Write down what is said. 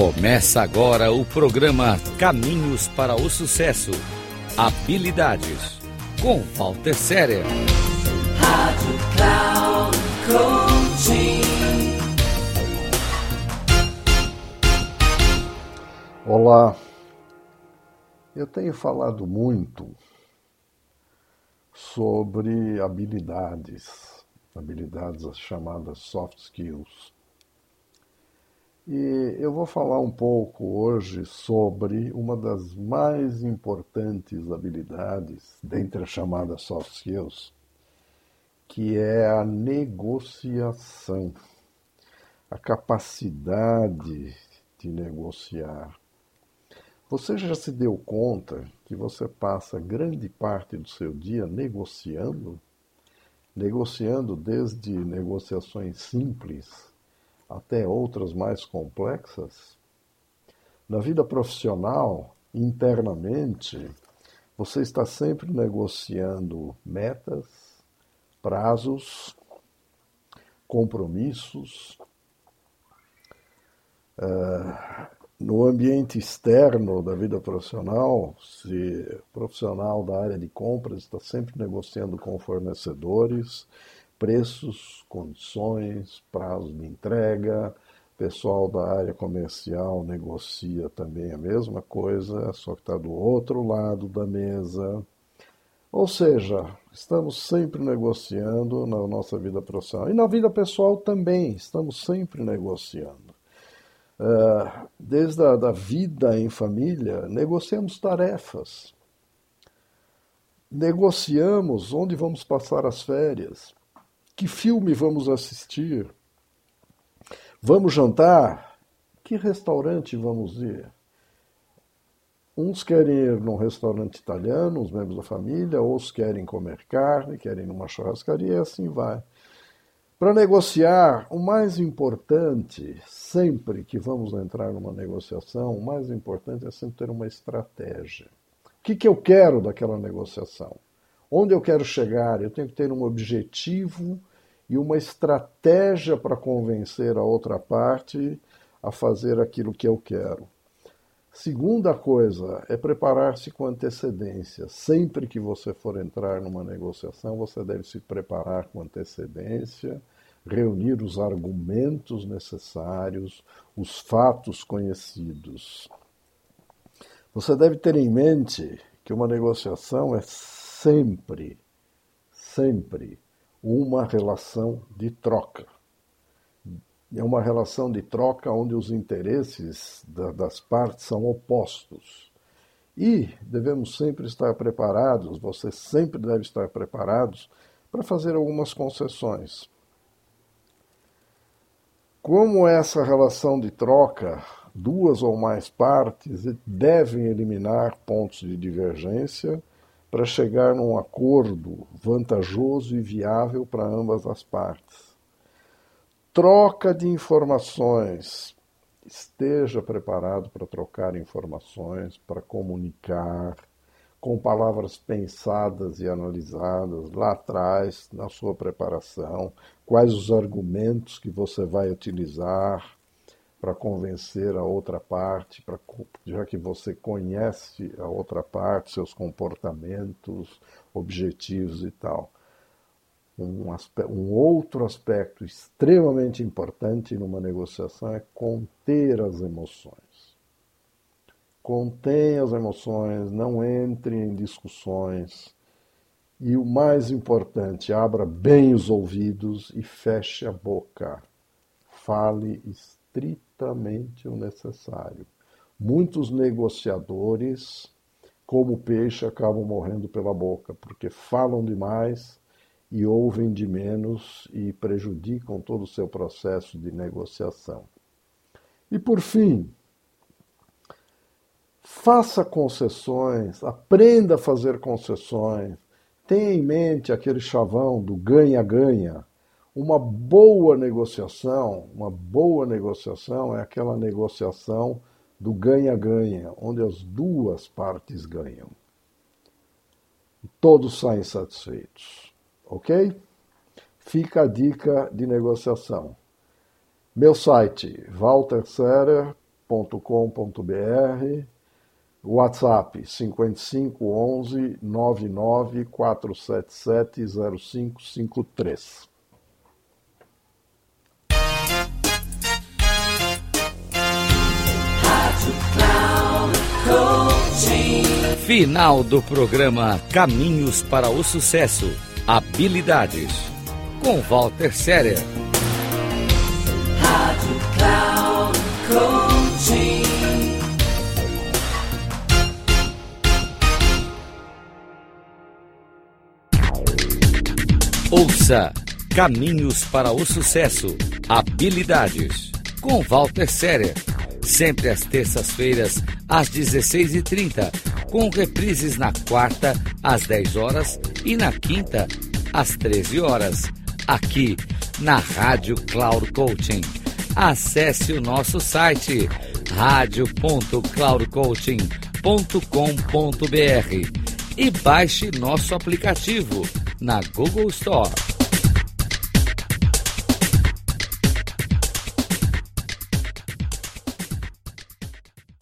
Começa agora o programa Caminhos para o Sucesso. Habilidades com Walter Séria. Rádio Cloud Coaching. Olá, eu tenho falado muito sobre habilidades, habilidades chamadas soft skills. E eu vou falar um pouco hoje sobre uma das mais importantes habilidades, dentre as chamadas soft skills, que é a negociação, a capacidade de negociar. Você já se deu conta que você passa grande parte do seu dia negociando? Negociando desde negociações simples até outras mais complexas. Na vida profissional, internamente, você está sempre negociando metas, prazos, compromissos. Uh, no ambiente externo da vida profissional, se profissional da área de compras está sempre negociando com fornecedores, preços, condições, prazo de entrega. Pessoal da área comercial negocia também a mesma coisa, só que está do outro lado da mesa. Ou seja, estamos sempre negociando na nossa vida profissional. E na vida pessoal também, estamos sempre negociando. Uh, desde a da vida em família, negociamos tarefas. Negociamos onde vamos passar as férias. Que filme vamos assistir? Vamos jantar? Que restaurante vamos ir? Uns querem ir num restaurante italiano, os membros da família, outros querem comer carne, querem ir numa churrascaria e assim vai. Para negociar, o mais importante, sempre que vamos entrar numa negociação, o mais importante é sempre ter uma estratégia. O que, que eu quero daquela negociação? Onde eu quero chegar? Eu tenho que ter um objetivo e uma estratégia para convencer a outra parte a fazer aquilo que eu quero. Segunda coisa é preparar-se com antecedência. Sempre que você for entrar numa negociação, você deve se preparar com antecedência, reunir os argumentos necessários, os fatos conhecidos. Você deve ter em mente que uma negociação é sempre, sempre uma relação de troca. É uma relação de troca onde os interesses das partes são opostos. E devemos sempre estar preparados, você sempre deve estar preparados para fazer algumas concessões. Como essa relação de troca, duas ou mais partes devem eliminar pontos de divergência para chegar num acordo vantajoso e viável para ambas as partes. Troca de informações. Esteja preparado para trocar informações, para comunicar, com palavras pensadas e analisadas lá atrás, na sua preparação, quais os argumentos que você vai utilizar para convencer a outra parte, pra, já que você conhece a outra parte, seus comportamentos, objetivos e tal. Um, aspecto, um outro aspecto extremamente importante numa negociação é conter as emoções. Contenha as emoções, não entre em discussões. E o mais importante, abra bem os ouvidos e feche a boca. Fale estritamente o necessário. Muitos negociadores, como peixe, acabam morrendo pela boca, porque falam demais e ouvem de menos e prejudicam todo o seu processo de negociação. E por fim, faça concessões, aprenda a fazer concessões, tenha em mente aquele chavão do ganha-ganha uma boa negociação, uma boa negociação é aquela negociação do ganha-ganha, onde as duas partes ganham. Todos saem satisfeitos. Ok? Fica a dica de negociação. Meu site, walterserer.com.br. WhatsApp 5511 99477 Final do programa Caminhos para o Sucesso. Habilidades. Com Walter Séria. Rádio Cloud. Ouça Caminhos para o Sucesso. Habilidades. Com Walter Séria. Sempre às terças-feiras, às 16h30. Com reprises na quarta, às 10 horas e na quinta, às 13 horas. Aqui na Rádio Cloud Coaching. Acesse o nosso site radio.cloudcoaching.com.br e baixe nosso aplicativo na Google Store.